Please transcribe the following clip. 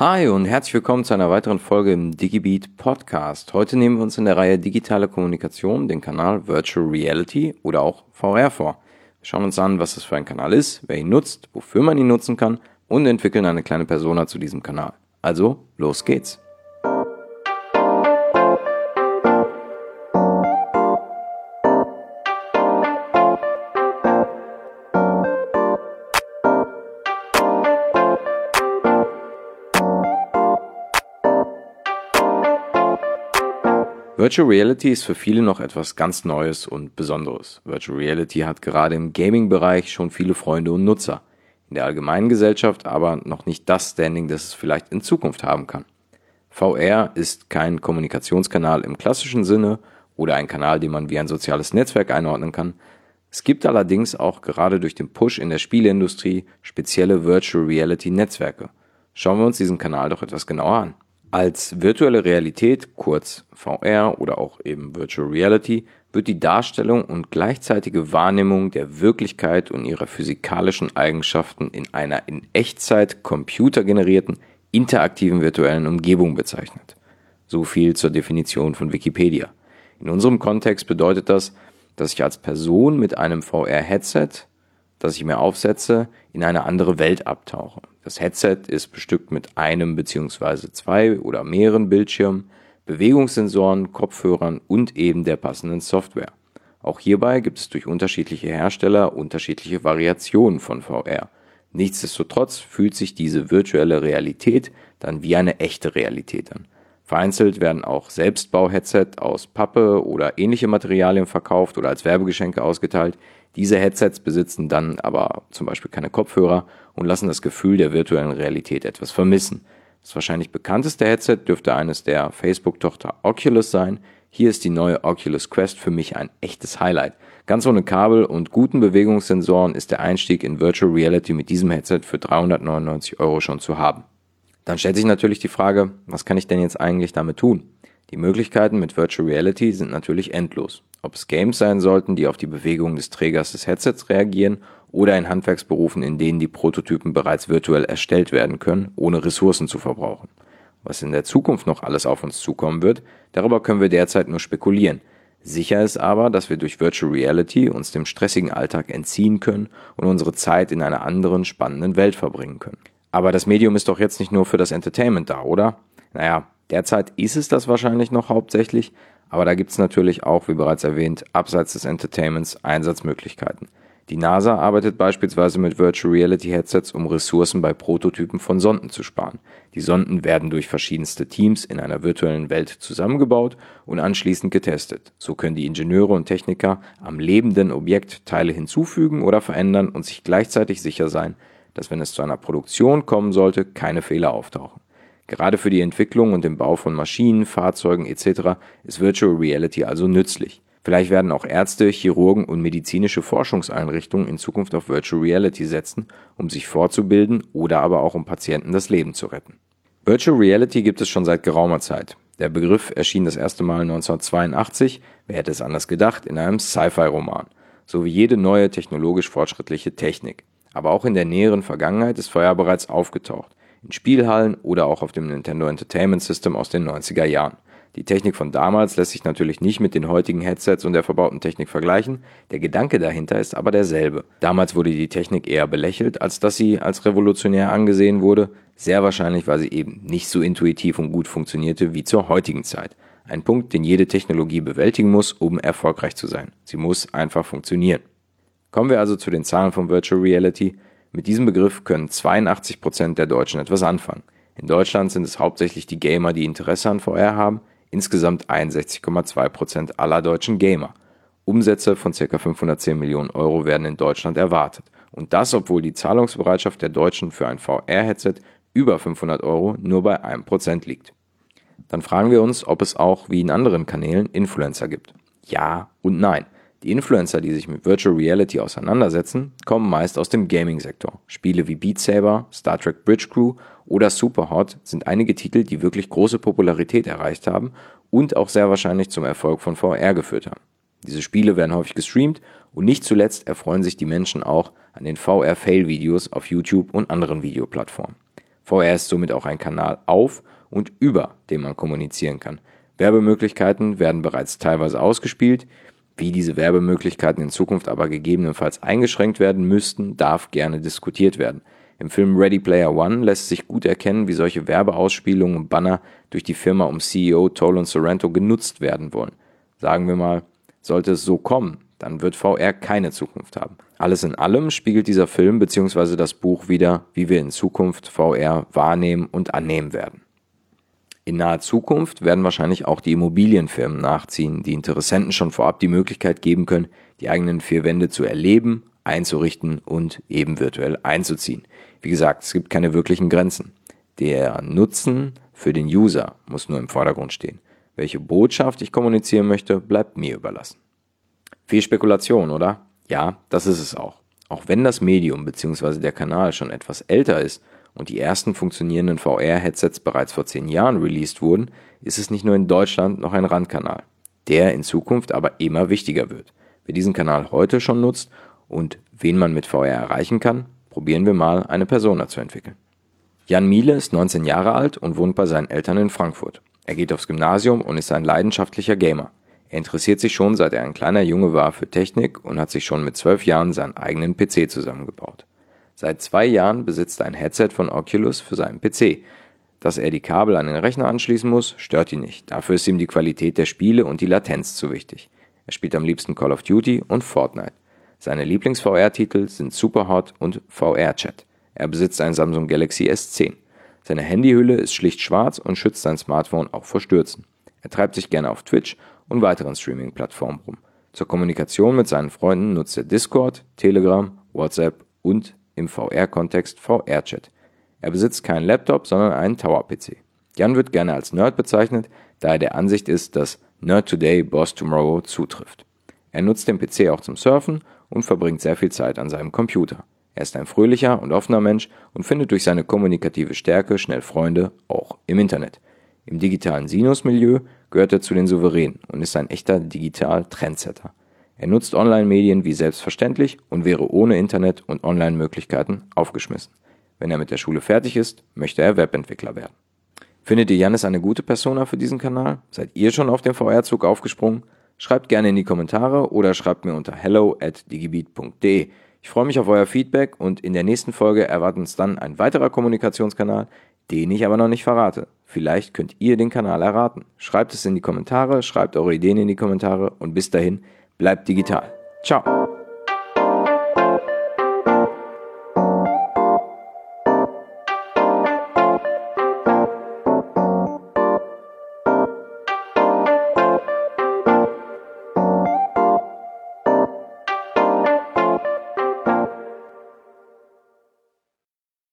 Hi und herzlich willkommen zu einer weiteren Folge im DigiBeat Podcast. Heute nehmen wir uns in der Reihe Digitale Kommunikation den Kanal Virtual Reality oder auch VR vor. Wir schauen uns an, was das für ein Kanal ist, wer ihn nutzt, wofür man ihn nutzen kann und entwickeln eine kleine Persona zu diesem Kanal. Also, los geht's! Virtual Reality ist für viele noch etwas ganz Neues und Besonderes. Virtual Reality hat gerade im Gaming-Bereich schon viele Freunde und Nutzer, in der allgemeinen Gesellschaft aber noch nicht das Standing, das es vielleicht in Zukunft haben kann. VR ist kein Kommunikationskanal im klassischen Sinne oder ein Kanal, den man wie ein soziales Netzwerk einordnen kann. Es gibt allerdings auch gerade durch den Push in der Spieleindustrie spezielle Virtual Reality Netzwerke. Schauen wir uns diesen Kanal doch etwas genauer an. Als virtuelle Realität, kurz VR oder auch eben Virtual Reality, wird die Darstellung und gleichzeitige Wahrnehmung der Wirklichkeit und ihrer physikalischen Eigenschaften in einer in Echtzeit computergenerierten, interaktiven virtuellen Umgebung bezeichnet. So viel zur Definition von Wikipedia. In unserem Kontext bedeutet das, dass ich als Person mit einem VR-Headset das ich mir aufsetze, in eine andere Welt abtauche. Das Headset ist bestückt mit einem bzw. zwei oder mehreren Bildschirmen, Bewegungssensoren, Kopfhörern und eben der passenden Software. Auch hierbei gibt es durch unterschiedliche Hersteller unterschiedliche Variationen von VR. Nichtsdestotrotz fühlt sich diese virtuelle Realität dann wie eine echte Realität an. Vereinzelt werden auch Selbstbau-Headset aus Pappe oder ähnliche Materialien verkauft oder als Werbegeschenke ausgeteilt, diese Headsets besitzen dann aber zum Beispiel keine Kopfhörer und lassen das Gefühl der virtuellen Realität etwas vermissen. Das wahrscheinlich bekannteste Headset dürfte eines der Facebook-Tochter Oculus sein. Hier ist die neue Oculus Quest für mich ein echtes Highlight. Ganz ohne Kabel und guten Bewegungssensoren ist der Einstieg in Virtual Reality mit diesem Headset für 399 Euro schon zu haben. Dann stellt sich natürlich die Frage, was kann ich denn jetzt eigentlich damit tun? Die Möglichkeiten mit Virtual Reality sind natürlich endlos. Ob es Games sein sollten, die auf die Bewegung des Trägers des Headsets reagieren, oder in Handwerksberufen, in denen die Prototypen bereits virtuell erstellt werden können, ohne Ressourcen zu verbrauchen. Was in der Zukunft noch alles auf uns zukommen wird, darüber können wir derzeit nur spekulieren. Sicher ist aber, dass wir durch Virtual Reality uns dem stressigen Alltag entziehen können und unsere Zeit in einer anderen spannenden Welt verbringen können. Aber das Medium ist doch jetzt nicht nur für das Entertainment da, oder? Naja, derzeit ist es das wahrscheinlich noch hauptsächlich, aber da gibt es natürlich auch, wie bereits erwähnt, abseits des Entertainments Einsatzmöglichkeiten. Die NASA arbeitet beispielsweise mit Virtual Reality Headsets, um Ressourcen bei Prototypen von Sonden zu sparen. Die Sonden werden durch verschiedenste Teams in einer virtuellen Welt zusammengebaut und anschließend getestet. So können die Ingenieure und Techniker am lebenden Objekt Teile hinzufügen oder verändern und sich gleichzeitig sicher sein, dass wenn es zu einer Produktion kommen sollte, keine Fehler auftauchen. Gerade für die Entwicklung und den Bau von Maschinen, Fahrzeugen etc. ist Virtual Reality also nützlich. Vielleicht werden auch Ärzte, Chirurgen und medizinische Forschungseinrichtungen in Zukunft auf Virtual Reality setzen, um sich fortzubilden oder aber auch um Patienten das Leben zu retten. Virtual Reality gibt es schon seit geraumer Zeit. Der Begriff erschien das erste Mal 1982, wer hätte es anders gedacht, in einem Sci-Fi-Roman, so wie jede neue technologisch fortschrittliche Technik. Aber auch in der näheren Vergangenheit ist Feuer bereits aufgetaucht in Spielhallen oder auch auf dem Nintendo Entertainment System aus den 90er Jahren. Die Technik von damals lässt sich natürlich nicht mit den heutigen Headsets und der verbauten Technik vergleichen, der Gedanke dahinter ist aber derselbe. Damals wurde die Technik eher belächelt, als dass sie als revolutionär angesehen wurde, sehr wahrscheinlich, weil sie eben nicht so intuitiv und gut funktionierte wie zur heutigen Zeit. Ein Punkt, den jede Technologie bewältigen muss, um erfolgreich zu sein. Sie muss einfach funktionieren. Kommen wir also zu den Zahlen von Virtual Reality. Mit diesem Begriff können 82 Prozent der Deutschen etwas anfangen. In Deutschland sind es hauptsächlich die Gamer, die Interesse an VR haben, insgesamt 61,2 Prozent aller deutschen Gamer. Umsätze von ca. 510 Millionen Euro werden in Deutschland erwartet. Und das, obwohl die Zahlungsbereitschaft der Deutschen für ein VR-Headset über 500 Euro nur bei 1% liegt. Dann fragen wir uns, ob es auch wie in anderen Kanälen Influencer gibt. Ja und nein. Die Influencer, die sich mit Virtual Reality auseinandersetzen, kommen meist aus dem Gaming-Sektor. Spiele wie Beat Saber, Star Trek Bridge Crew oder Superhot sind einige Titel, die wirklich große Popularität erreicht haben und auch sehr wahrscheinlich zum Erfolg von VR geführt haben. Diese Spiele werden häufig gestreamt und nicht zuletzt erfreuen sich die Menschen auch an den VR-Fail-Videos auf YouTube und anderen Videoplattformen. VR ist somit auch ein Kanal auf und über den man kommunizieren kann. Werbemöglichkeiten werden bereits teilweise ausgespielt. Wie diese Werbemöglichkeiten in Zukunft aber gegebenenfalls eingeschränkt werden müssten, darf gerne diskutiert werden. Im Film Ready Player One lässt sich gut erkennen, wie solche Werbeausspielungen und Banner durch die Firma um CEO Tolan Sorrento genutzt werden wollen. Sagen wir mal, sollte es so kommen, dann wird VR keine Zukunft haben. Alles in allem spiegelt dieser Film bzw. das Buch wieder, wie wir in Zukunft VR wahrnehmen und annehmen werden. In naher Zukunft werden wahrscheinlich auch die Immobilienfirmen nachziehen, die Interessenten schon vorab die Möglichkeit geben können, die eigenen vier Wände zu erleben, einzurichten und eben virtuell einzuziehen. Wie gesagt, es gibt keine wirklichen Grenzen. Der Nutzen für den User muss nur im Vordergrund stehen. Welche Botschaft ich kommunizieren möchte, bleibt mir überlassen. Viel Spekulation, oder? Ja, das ist es auch. Auch wenn das Medium bzw. der Kanal schon etwas älter ist und die ersten funktionierenden VR-Headsets bereits vor zehn Jahren released wurden, ist es nicht nur in Deutschland noch ein Randkanal, der in Zukunft aber immer wichtiger wird. Wer diesen Kanal heute schon nutzt und wen man mit VR erreichen kann, probieren wir mal eine Persona zu entwickeln. Jan Miele ist 19 Jahre alt und wohnt bei seinen Eltern in Frankfurt. Er geht aufs Gymnasium und ist ein leidenschaftlicher Gamer. Er interessiert sich schon seit er ein kleiner Junge war für Technik und hat sich schon mit zwölf Jahren seinen eigenen PC zusammengebaut. Seit zwei Jahren besitzt er ein Headset von Oculus für seinen PC. Dass er die Kabel an den Rechner anschließen muss, stört ihn nicht. Dafür ist ihm die Qualität der Spiele und die Latenz zu wichtig. Er spielt am liebsten Call of Duty und Fortnite. Seine Lieblings-VR-Titel sind Superhot und VR-Chat. Er besitzt ein Samsung Galaxy S10. Seine Handyhülle ist schlicht schwarz und schützt sein Smartphone auch vor Stürzen. Er treibt sich gerne auf Twitch und weiteren Streaming-Plattformen rum. Zur Kommunikation mit seinen Freunden nutzt er Discord, Telegram, WhatsApp und im VR-Kontext VR-Chat. Er besitzt keinen Laptop, sondern einen Tower-PC. Jan wird gerne als Nerd bezeichnet, da er der Ansicht ist, dass Nerd Today, Boss Tomorrow zutrifft. Er nutzt den PC auch zum Surfen und verbringt sehr viel Zeit an seinem Computer. Er ist ein fröhlicher und offener Mensch und findet durch seine kommunikative Stärke schnell Freunde, auch im Internet. Im digitalen Sinus-Milieu gehört er zu den Souveränen und ist ein echter Digital-Trendsetter. Er nutzt Online-Medien wie selbstverständlich und wäre ohne Internet und Online-Möglichkeiten aufgeschmissen. Wenn er mit der Schule fertig ist, möchte er Webentwickler werden. Findet ihr Janis eine gute Persona für diesen Kanal? Seid ihr schon auf den VR-Zug aufgesprungen? Schreibt gerne in die Kommentare oder schreibt mir unter hello at digibeat.de. Ich freue mich auf euer Feedback und in der nächsten Folge erwartet uns dann ein weiterer Kommunikationskanal, den ich aber noch nicht verrate. Vielleicht könnt ihr den Kanal erraten. Schreibt es in die Kommentare, schreibt eure Ideen in die Kommentare und bis dahin, Bleibt digital. Ciao.